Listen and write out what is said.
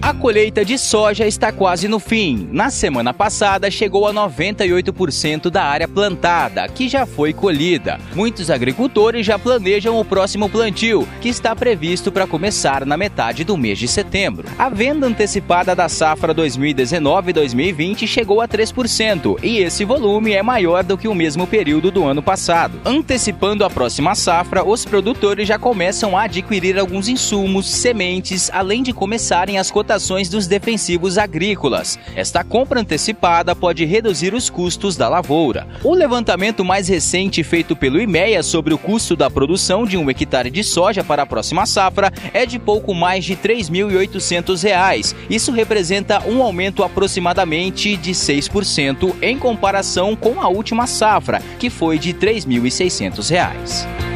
A colheita de soja está quase no fim. Na semana passada, chegou a 98% da área plantada, que já foi colhida. Muitos agricultores já planejam o próximo plantio, que está previsto para começar na metade do mês de setembro. A venda antecipada da safra 2019-2020 chegou a 3%, e esse volume é maior do que o mesmo período do ano passado. Antecipando a próxima safra, os produtores já começam a adquirir alguns insumos, sementes, além de começarem as cotações dos defensivos agrícolas. Esta compra antecipada pode reduzir os custos da lavoura. O levantamento mais recente feito pelo IMEA sobre o custo da produção de um hectare de soja para a próxima safra é de pouco mais de R$ 3.800. Isso representa um aumento aproximadamente de 6% em comparação com a última safra, que foi de R$ 3.600.